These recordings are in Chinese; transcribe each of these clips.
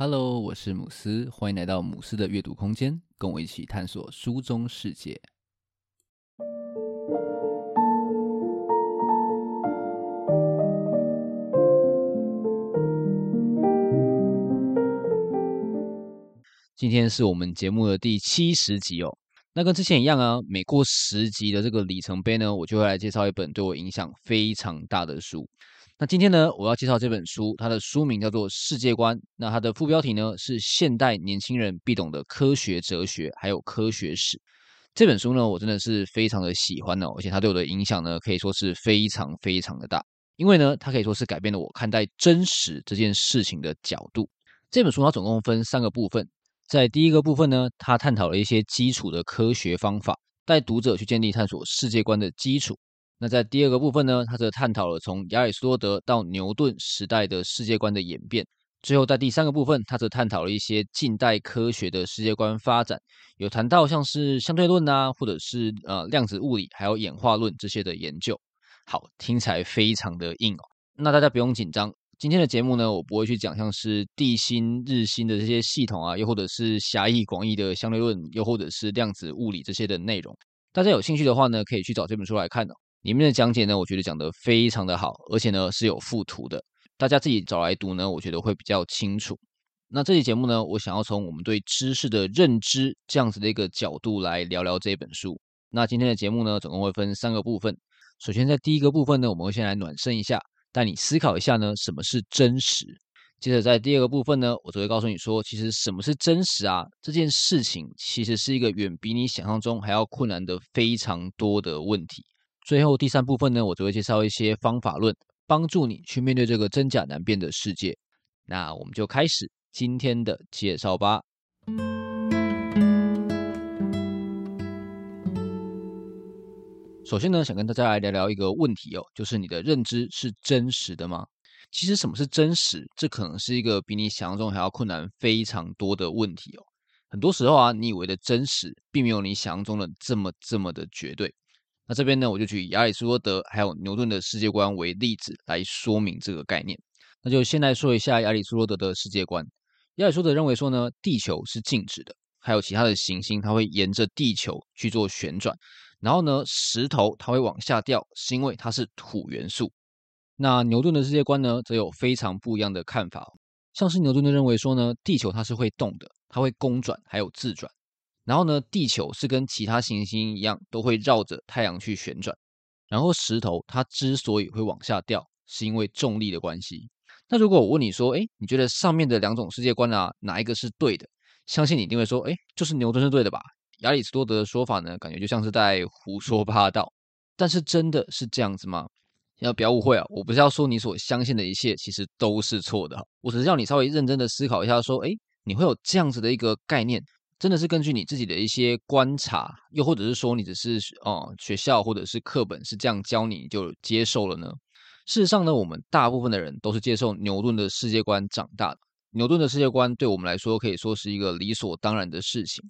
Hello，我是姆斯，欢迎来到姆斯的阅读空间，跟我一起探索书中世界。今天是我们节目的第七十集哦。那跟之前一样啊，每过十集的这个里程碑呢，我就会来介绍一本对我影响非常大的书。那今天呢，我要介绍这本书，它的书名叫做《世界观》。那它的副标题呢是“现代年轻人必懂的科学哲学，还有科学史”。这本书呢，我真的是非常的喜欢哦，而且它对我的影响呢，可以说是非常非常的大。因为呢，它可以说是改变了我看待真实这件事情的角度。这本书它总共分三个部分，在第一个部分呢，它探讨了一些基础的科学方法，带读者去建立探索世界观的基础。那在第二个部分呢，它则探讨了从亚里士多德到牛顿时代的世界观的演变。最后在第三个部分，它则探讨了一些近代科学的世界观发展，有谈到像是相对论啊，或者是呃量子物理，还有演化论这些的研究。好，听起来非常的硬哦。那大家不用紧张，今天的节目呢，我不会去讲像是地心、日心的这些系统啊，又或者是狭义广义的相对论，又或者是量子物理这些的内容。大家有兴趣的话呢，可以去找这本书来看哦。里面的讲解呢，我觉得讲得非常的好，而且呢是有附图的，大家自己找来读呢，我觉得会比较清楚。那这期节目呢，我想要从我们对知识的认知这样子的一个角度来聊聊这本书。那今天的节目呢，总共会分三个部分。首先在第一个部分呢，我们会先来暖身一下，带你思考一下呢，什么是真实。接着在第二个部分呢，我就会告诉你说，其实什么是真实啊？这件事情其实是一个远比你想象中还要困难的非常多的问题。最后第三部分呢，我就会介绍一些方法论，帮助你去面对这个真假难辨的世界。那我们就开始今天的介绍吧。首先呢，想跟大家来聊聊一个问题哦，就是你的认知是真实的吗？其实什么是真实？这可能是一个比你想象中还要困难非常多的问题哦。很多时候啊，你以为的真实，并没有你想象中的这么这么的绝对。那这边呢，我就举亚里士多德还有牛顿的世界观为例子来说明这个概念。那就先来说一下亚里士多德的世界观。亚里士多德认为说呢，地球是静止的，还有其他的行星它会沿着地球去做旋转。然后呢，石头它会往下掉，是因为它是土元素。那牛顿的世界观呢，则有非常不一样的看法。像是牛顿的认为说呢，地球它是会动的，它会公转还有自转。然后呢，地球是跟其他行星一样，都会绕着太阳去旋转。然后石头它之所以会往下掉，是因为重力的关系。那如果我问你说，诶，你觉得上面的两种世界观啊，哪一个是对的？相信你一定会说，诶，就是牛顿是对的吧？亚里士多德的说法呢，感觉就像是在胡说八道。但是真的是这样子吗？要不要误会啊？我不是要说你所相信的一切其实都是错的，我只是要你稍微认真的思考一下，说，诶，你会有这样子的一个概念。真的是根据你自己的一些观察，又或者是说你只是哦学校或者是课本是这样教你，你就接受了呢？事实上呢，我们大部分的人都是接受牛顿的世界观长大的。牛顿的世界观对我们来说可以说是一个理所当然的事情。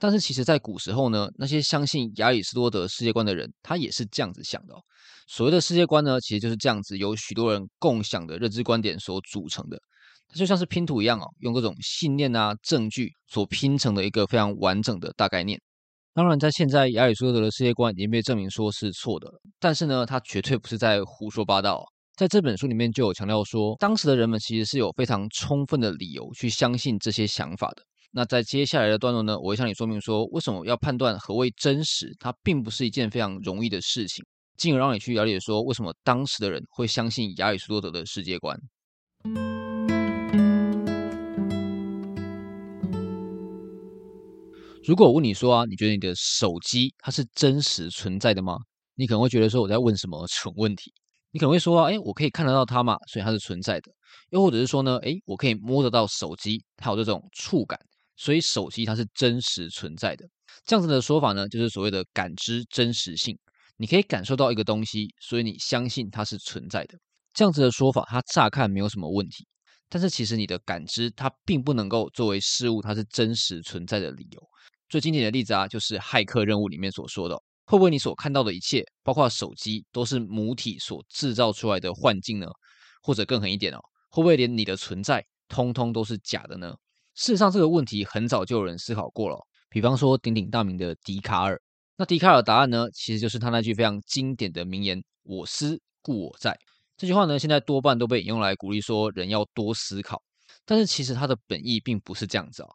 但是其实，在古时候呢，那些相信亚里士多德世界观的人，他也是这样子想的哦。所谓的世界观呢，其实就是这样子，由许多人共享的认知观点所组成的。它就像是拼图一样哦，用各种信念啊、证据所拼成的一个非常完整的大概念。当然，在现在亚里士多德的世界观已经被证明说是错的，但是呢，他绝对不是在胡说八道。在这本书里面就有强调说，当时的人们其实是有非常充分的理由去相信这些想法的。那在接下来的段落呢，我会向你说明说，为什么要判断何谓真实，它并不是一件非常容易的事情，进而让你去了解说，为什么当时的人会相信亚里士多德的世界观。如果我问你说啊，你觉得你的手机它是真实存在的吗？你可能会觉得说我在问什么蠢问题。你可能会说啊，哎，我可以看得到它嘛，所以它是存在的。又或者是说呢，哎，我可以摸得到手机，它有这种触感，所以手机它是真实存在的。这样子的说法呢，就是所谓的感知真实性。你可以感受到一个东西，所以你相信它是存在的。这样子的说法，它乍看没有什么问题，但是其实你的感知它并不能够作为事物它是真实存在的理由。最经典的例子啊，就是骇客任务里面所说的，会不会你所看到的一切，包括手机，都是母体所制造出来的幻境呢？或者更狠一点哦，会不会连你的存在通通都是假的呢？事实上，这个问题很早就有人思考过了。比方说，鼎鼎大名的笛卡尔。那笛卡尔的答案呢，其实就是他那句非常经典的名言：“我思故我在。”这句话呢，现在多半都被引用来鼓励说人要多思考。但是，其实他的本意并不是这样子啊。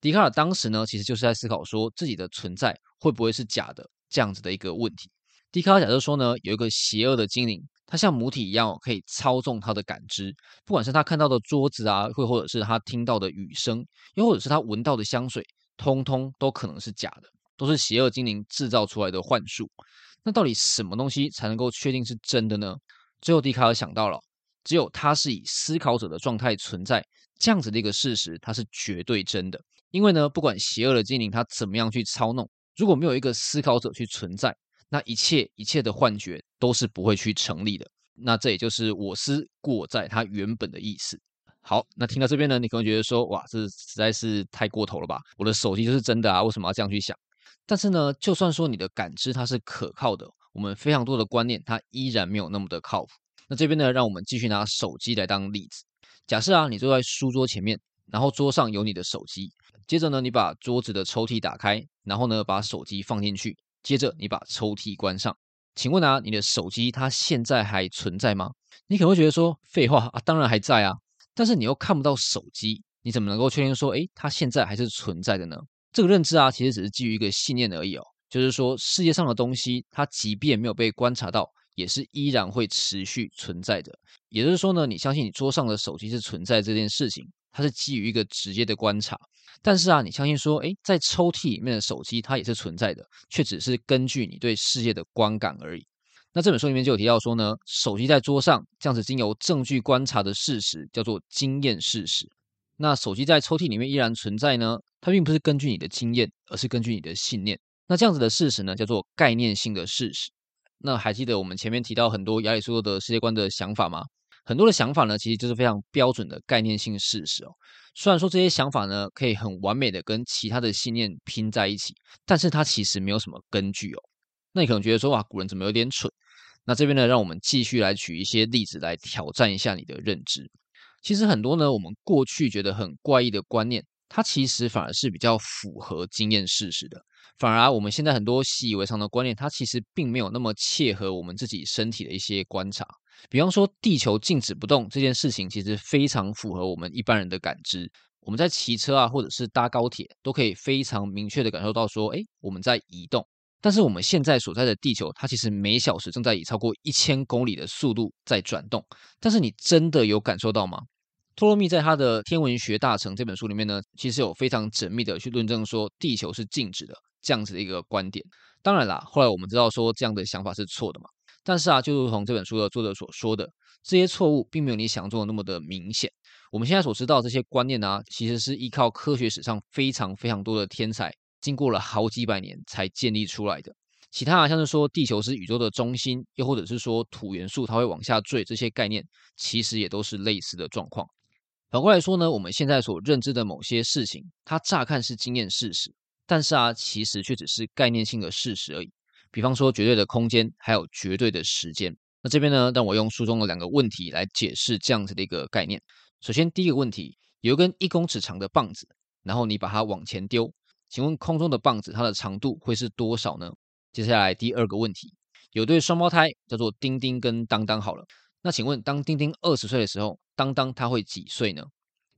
笛卡尔当时呢，其实就是在思考说自己的存在会不会是假的这样子的一个问题。笛卡尔假设说呢，有一个邪恶的精灵。他像母体一样，可以操纵他的感知，不管是他看到的桌子啊，或或者是他听到的雨声，又或者是他闻到的香水，通通都可能是假的，都是邪恶精灵制造出来的幻术。那到底什么东西才能够确定是真的呢？最后，笛卡尔想到了，只有他是以思考者的状态存在，这样子的一个事实，它是绝对真的。因为呢，不管邪恶的精灵他怎么样去操弄，如果没有一个思考者去存在，那一切一切的幻觉都是不会去成立的。那这也就是“我思过在”它原本的意思。好，那听到这边呢，你可能觉得说：“哇，这实在是太过头了吧？我的手机就是真的啊，为什么要这样去想？”但是呢，就算说你的感知它是可靠的，我们非常多的观念它依然没有那么的靠谱。那这边呢，让我们继续拿手机来当例子。假设啊，你坐在书桌前面，然后桌上有你的手机，接着呢，你把桌子的抽屉打开，然后呢，把手机放进去。接着你把抽屉关上，请问啊，你的手机它现在还存在吗？你可能会觉得说，废话啊，当然还在啊。但是你又看不到手机，你怎么能够确定说，诶，它现在还是存在的呢？这个认知啊，其实只是基于一个信念而已哦，就是说世界上的东西，它即便没有被观察到，也是依然会持续存在的。也就是说呢，你相信你桌上的手机是存在这件事情，它是基于一个直接的观察。但是啊，你相信说，诶，在抽屉里面的手机它也是存在的，却只是根据你对世界的观感而已。那这本书里面就有提到说呢，手机在桌上这样子经由证据观察的事实叫做经验事实。那手机在抽屉里面依然存在呢，它并不是根据你的经验，而是根据你的信念。那这样子的事实呢，叫做概念性的事实。那还记得我们前面提到很多亚里士多德世界观的想法吗？很多的想法呢，其实就是非常标准的概念性事实哦。虽然说这些想法呢，可以很完美的跟其他的信念拼在一起，但是它其实没有什么根据哦。那你可能觉得说，哇，古人怎么有点蠢？那这边呢，让我们继续来举一些例子来挑战一下你的认知。其实很多呢，我们过去觉得很怪异的观念，它其实反而是比较符合经验事实的。反而，我们现在很多习以为常的观念，它其实并没有那么切合我们自己身体的一些观察。比方说，地球静止不动这件事情，其实非常符合我们一般人的感知。我们在骑车啊，或者是搭高铁，都可以非常明确的感受到说，哎，我们在移动。但是我们现在所在的地球，它其实每小时正在以超过一千公里的速度在转动。但是你真的有感受到吗？托勒密在他的《天文学大成》这本书里面呢，其实有非常缜密的去论证说地球是静止的这样子的一个观点。当然啦，后来我们知道说这样的想法是错的嘛。但是啊，就如同这本书的作者所说的，这些错误并没有你想象中的那么的明显。我们现在所知道这些观念呢、其实是依靠科学史上非常非常多的天才，经过了好几百年才建立出来的。其他啊，像是说地球是宇宙的中心，又或者是说土元素它会往下坠，这些概念其实也都是类似的状况。反过来说呢，我们现在所认知的某些事情，它乍看是经验事实，但是啊，其实却只是概念性的事实而已。比方说绝对的空间，还有绝对的时间。那这边呢，让我用书中的两个问题来解释这样子的一个概念。首先，第一个问题，有一根一公尺长的棒子，然后你把它往前丢，请问空中的棒子它的长度会是多少呢？接下来第二个问题，有对双胞胎叫做丁丁跟当当好了，那请问当丁丁二十岁的时候，当当他会几岁呢？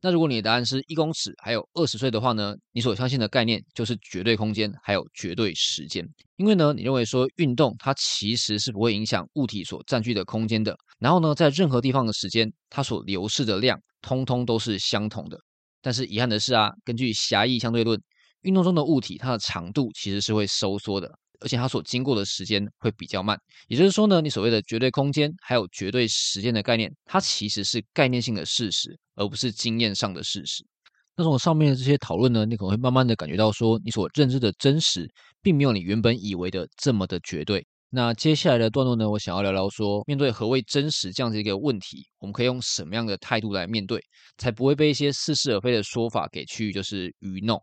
那如果你的答案是一公尺，还有二十岁的话呢，你所相信的概念就是绝对空间，还有绝对时间。因为呢，你认为说运动它其实是不会影响物体所占据的空间的。然后呢，在任何地方的时间，它所流逝的量，通通都是相同的。但是遗憾的是啊，根据狭义相对论，运动中的物体它的长度其实是会收缩的。而且它所经过的时间会比较慢，也就是说呢，你所谓的绝对空间还有绝对时间的概念，它其实是概念性的事实，而不是经验上的事实。那从上面的这些讨论呢，你可能会慢慢的感觉到说，你所认知的真实，并没有你原本以为的这么的绝对。那接下来的段落呢，我想要聊聊说，面对何谓真实这样子一个问题，我们可以用什么样的态度来面对，才不会被一些似是而非的说法给去就是愚弄。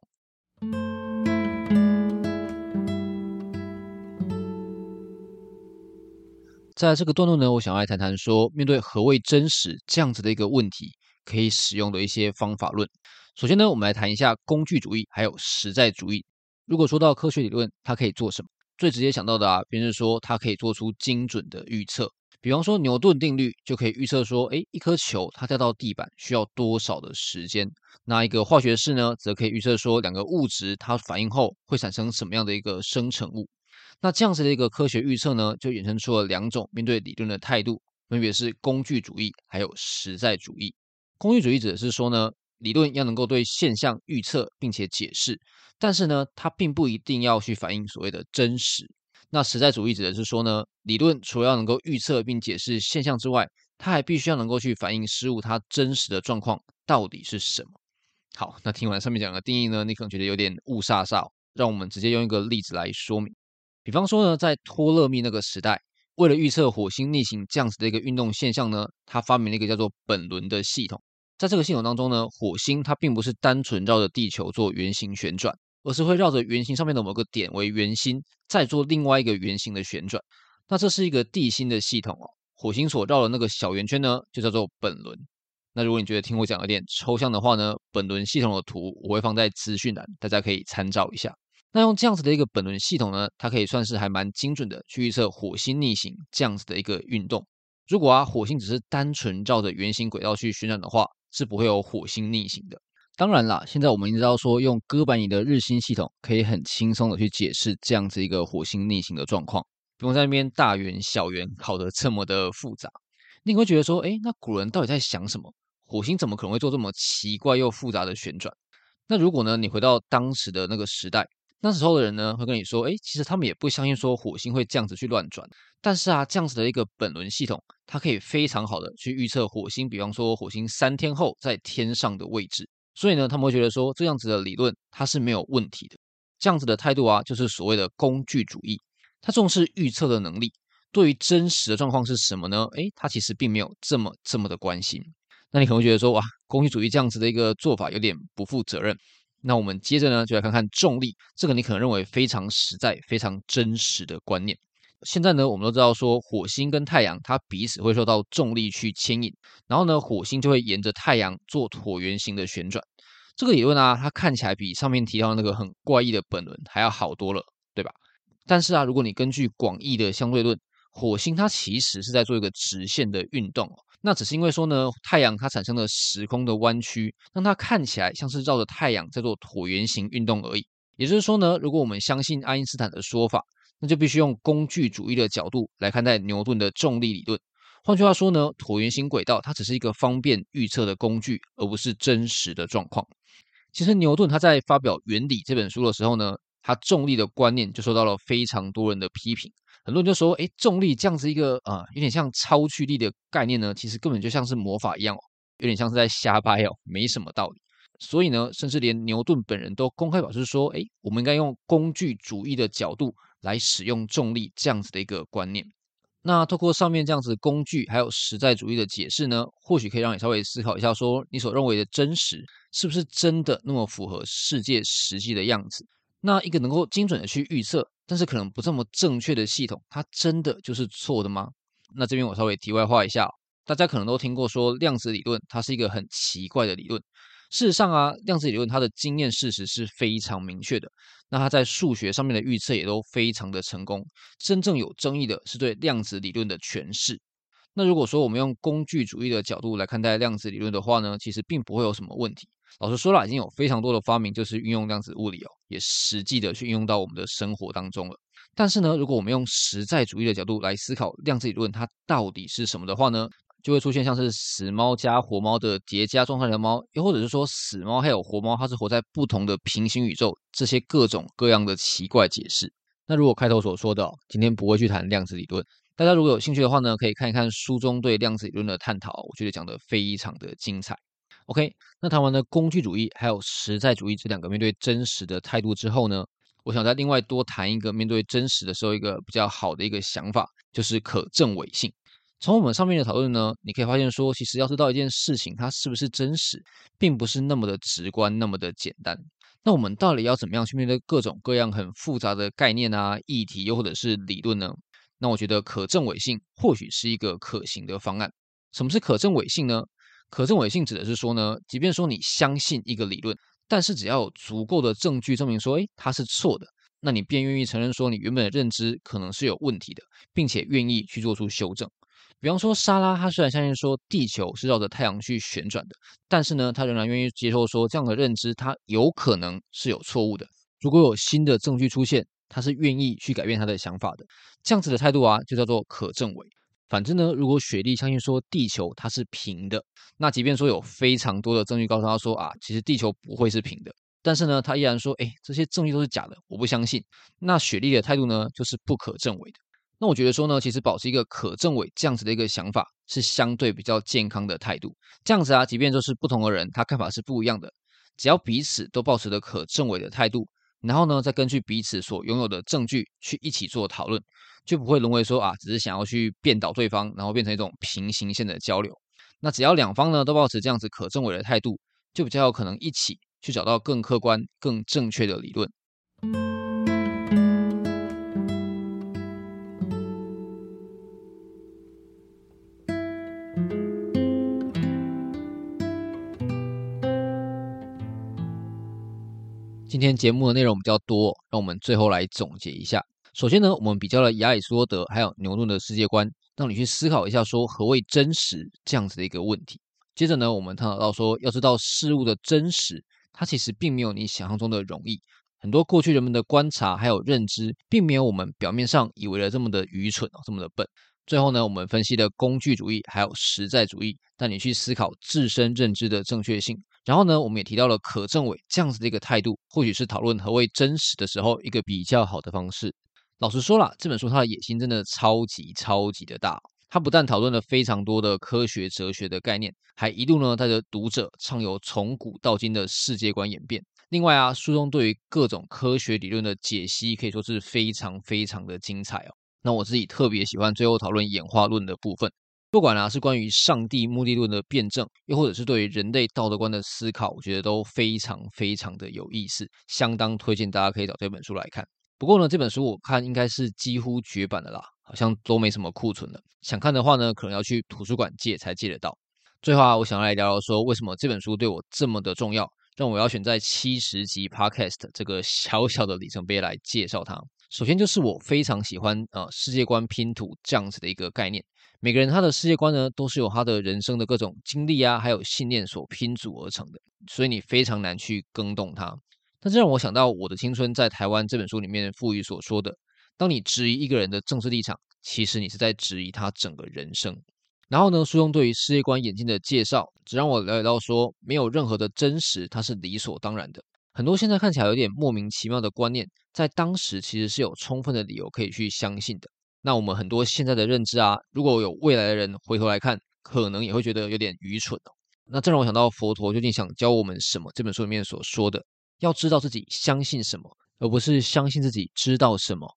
在这个段落呢，我想要来谈谈说，面对何谓真实这样子的一个问题，可以使用的一些方法论。首先呢，我们来谈一下工具主义还有实在主义。如果说到科学理论，它可以做什么？最直接想到的啊，便是说它可以做出精准的预测。比方说牛顿定律就可以预测说，诶，一颗球它掉到地板需要多少的时间？那一个化学式呢，则可以预测说两个物质它反应后会产生什么样的一个生成物？那这样子的一个科学预测呢，就衍生出了两种面对理论的态度，分别是工具主义还有实在主义。工具主义指的是说呢，理论要能够对现象预测并且解释，但是呢，它并不一定要去反映所谓的真实。那实在主义指的是说呢，理论除了要能够预测并解释现象之外，它还必须要能够去反映事物它真实的状况到底是什么。好，那听完上面讲的定义呢，你可能觉得有点雾煞煞，让我们直接用一个例子来说明。比方说呢，在托勒密那个时代，为了预测火星逆行这样子的一个运动现象呢，他发明了一个叫做本轮的系统。在这个系统当中呢，火星它并不是单纯绕着地球做圆形旋转。而是会绕着圆形上面的某个点为圆心，再做另外一个圆形的旋转。那这是一个地心的系统哦。火星所绕的那个小圆圈呢，就叫做本轮。那如果你觉得听我讲有点抽象的话呢，本轮系统的图我会放在资讯栏，大家可以参照一下。那用这样子的一个本轮系统呢，它可以算是还蛮精准的去预测火星逆行这样子的一个运动。如果啊，火星只是单纯绕着圆形轨道去旋转的话，是不会有火星逆行的。当然啦，现在我们已经知道说，用哥白尼的日心系统可以很轻松的去解释这样子一个火星逆行的状况，不用在那边大圆小圆考得这么的复杂。你会觉得说，诶，那古人到底在想什么？火星怎么可能会做这么奇怪又复杂的旋转？那如果呢，你回到当时的那个时代，那时候的人呢，会跟你说，诶，其实他们也不相信说火星会这样子去乱转。但是啊，这样子的一个本轮系统，它可以非常好的去预测火星，比方说火星三天后在天上的位置。所以呢，他们会觉得说，这样子的理论它是没有问题的。这样子的态度啊，就是所谓的工具主义。他重视预测的能力，对于真实的状况是什么呢？诶，他其实并没有这么这么的关心。那你可能会觉得说，哇，工具主义这样子的一个做法有点不负责任。那我们接着呢，就来看看重力，这个你可能认为非常实在、非常真实的观念。现在呢，我们都知道说，火星跟太阳它彼此会受到重力去牵引，然后呢，火星就会沿着太阳做椭圆形的旋转。这个理论啊，它看起来比上面提到那个很怪异的本轮还要好多了，对吧？但是啊，如果你根据广义的相对论，火星它其实是在做一个直线的运动，那只是因为说呢，太阳它产生了时空的弯曲，让它看起来像是绕着太阳在做椭圆形运动而已。也就是说呢，如果我们相信爱因斯坦的说法，那就必须用工具主义的角度来看待牛顿的重力理论。换句话说呢，椭圆形轨道它只是一个方便预测的工具，而不是真实的状况。其实牛顿他在发表《原理》这本书的时候呢，他重力的观念就受到了非常多人的批评。很多人就说：“诶，重力这样子一个啊、呃，有点像超距力的概念呢，其实根本就像是魔法一样哦，有点像是在瞎掰哦，没什么道理。”所以呢，甚至连牛顿本人都公开表示说：“诶，我们应该用工具主义的角度。”来使用重力这样子的一个观念，那透过上面这样子工具还有实在主义的解释呢，或许可以让你稍微思考一下，说你所认为的真实是不是真的那么符合世界实际的样子？那一个能够精准的去预测，但是可能不这么正确的系统，它真的就是错的吗？那这边我稍微题外话一下，大家可能都听过说量子理论，它是一个很奇怪的理论。事实上啊，量子理论它的经验事实是非常明确的。那它在数学上面的预测也都非常的成功。真正有争议的是对量子理论的诠释。那如果说我们用工具主义的角度来看待量子理论的话呢，其实并不会有什么问题。老实说了，已经有非常多的发明就是运用量子物理哦，也实际的去运用到我们的生活当中了。但是呢，如果我们用实在主义的角度来思考量子理论它到底是什么的话呢？就会出现像是死猫加活猫的叠加状态的猫，又或者是说死猫还有活猫，它是活在不同的平行宇宙，这些各种各样的奇怪解释。那如果开头所说的，今天不会去谈量子理论，大家如果有兴趣的话呢，可以看一看书中对量子理论的探讨，我觉得讲得非常的精彩。OK，那谈完了工具主义还有实在主义这两个面对真实的态度之后呢，我想再另外多谈一个面对真实的时候一个比较好的一个想法，就是可证伪性。从我们上面的讨论呢，你可以发现说，其实要知道一件事情它是不是真实，并不是那么的直观，那么的简单。那我们到底要怎么样去面对各种各样很复杂的概念啊、议题，又或者是理论呢？那我觉得可证伪性或许是一个可行的方案。什么是可证伪性呢？可证伪性指的是说呢，即便说你相信一个理论，但是只要有足够的证据证明说，诶，它是错的，那你便愿意承认说你原本的认知可能是有问题的，并且愿意去做出修正。比方说，莎拉她虽然相信说地球是绕着太阳去旋转的，但是呢，她仍然愿意接受说这样的认知，它有可能是有错误的。如果有新的证据出现，她是愿意去改变她的想法的。这样子的态度啊，就叫做可证伪。反正呢，如果雪莉相信说地球它是平的，那即便说有非常多的证据告诉他说啊，其实地球不会是平的，但是呢，他依然说，哎，这些证据都是假的，我不相信。那雪莉的态度呢，就是不可证伪的。那我觉得说呢，其实保持一个可证伪这样子的一个想法，是相对比较健康的态度。这样子啊，即便就是不同的人，他看法是不一样的，只要彼此都保持着可证伪的态度，然后呢，再根据彼此所拥有的证据去一起做讨论，就不会沦为说啊，只是想要去辩倒对方，然后变成一种平行线的交流。那只要两方呢都保持这样子可证伪的态度，就比较有可能一起去找到更客观、更正确的理论。今天节目的内容比较多，让我们最后来总结一下。首先呢，我们比较了亚里士多德还有牛顿的世界观，让你去思考一下说何谓真实这样子的一个问题。接着呢，我们探讨到说，要知道事物的真实，它其实并没有你想象中的容易。很多过去人们的观察还有认知，并没有我们表面上以为的这么的愚蠢哦，这么的笨。最后呢，我们分析了工具主义还有实在主义，带你去思考自身认知的正确性。然后呢，我们也提到了可证伪这样子的一个态度，或许是讨论何谓真实的时候一个比较好的方式。老实说啦，这本书它的野心真的超级超级的大。它不但讨论了非常多的科学哲学的概念，还一度呢带着读者畅游从古到今的世界观演变。另外啊，书中对于各种科学理论的解析可以说是非常非常的精彩哦。那我自己特别喜欢最后讨论演化论的部分，不管啊是关于上帝目的论的辩证，又或者是对于人类道德观的思考，我觉得都非常非常的有意思，相当推荐大家可以找这本书来看。不过呢，这本书我看应该是几乎绝版的啦，好像都没什么库存了。想看的话呢，可能要去图书馆借才借得到。最后啊，我想要来聊聊说，为什么这本书对我这么的重要，让我要选在七十集 Podcast 这个小小的里程碑来介绍它。首先就是我非常喜欢呃世界观拼图这样子的一个概念。每个人他的世界观呢，都是由他的人生的各种经历啊，还有信念所拼组而成的，所以你非常难去更动它。但这让我想到《我的青春在台湾》这本书里面傅予所说的：当你质疑一个人的政治立场，其实你是在质疑他整个人生。然后呢，书中对于世界观演进的介绍，只让我了解到说，没有任何的真实，它是理所当然的。很多现在看起来有点莫名其妙的观念，在当时其实是有充分的理由可以去相信的。那我们很多现在的认知啊，如果有未来的人回头来看，可能也会觉得有点愚蠢哦。那这让我想到佛陀究竟想教我们什么？这本书里面所说的，要知道自己相信什么，而不是相信自己知道什么。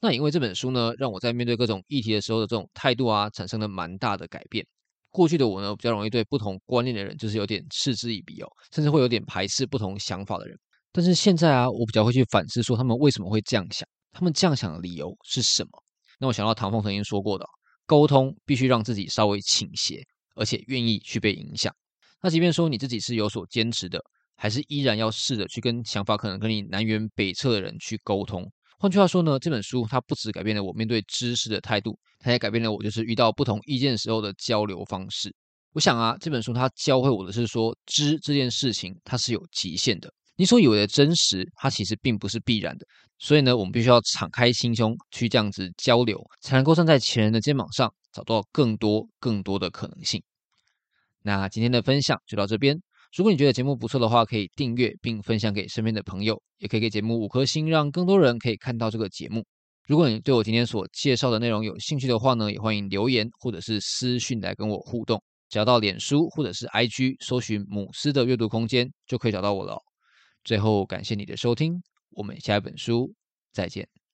那因为这本书呢，让我在面对各种议题的时候的这种态度啊，产生了蛮大的改变。过去的我呢，比较容易对不同观念的人就是有点嗤之以鼻哦，甚至会有点排斥不同想法的人。但是现在啊，我比较会去反思说他们为什么会这样想，他们这样想的理由是什么？那我想到唐凤曾经说过的，沟通必须让自己稍微倾斜，而且愿意去被影响。那即便说你自己是有所坚持的，还是依然要试着去跟想法可能跟你南辕北辙的人去沟通。换句话说呢，这本书它不只改变了我面对知识的态度，它也改变了我就是遇到不同意见时候的交流方式。我想啊，这本书它教会我的是说，知这件事情它是有极限的。你所以为的真实，它其实并不是必然的。所以呢，我们必须要敞开心胸去这样子交流，才能够站在前人的肩膀上，找到更多更多的可能性。那今天的分享就到这边。如果你觉得节目不错的话，可以订阅并分享给身边的朋友，也可以给节目五颗星，让更多人可以看到这个节目。如果你对我今天所介绍的内容有兴趣的话呢，也欢迎留言或者是私讯来跟我互动。只要到脸书或者是 IG 搜寻母狮的阅读空间，就可以找到我了。最后，感谢你的收听，我们下一本书再见。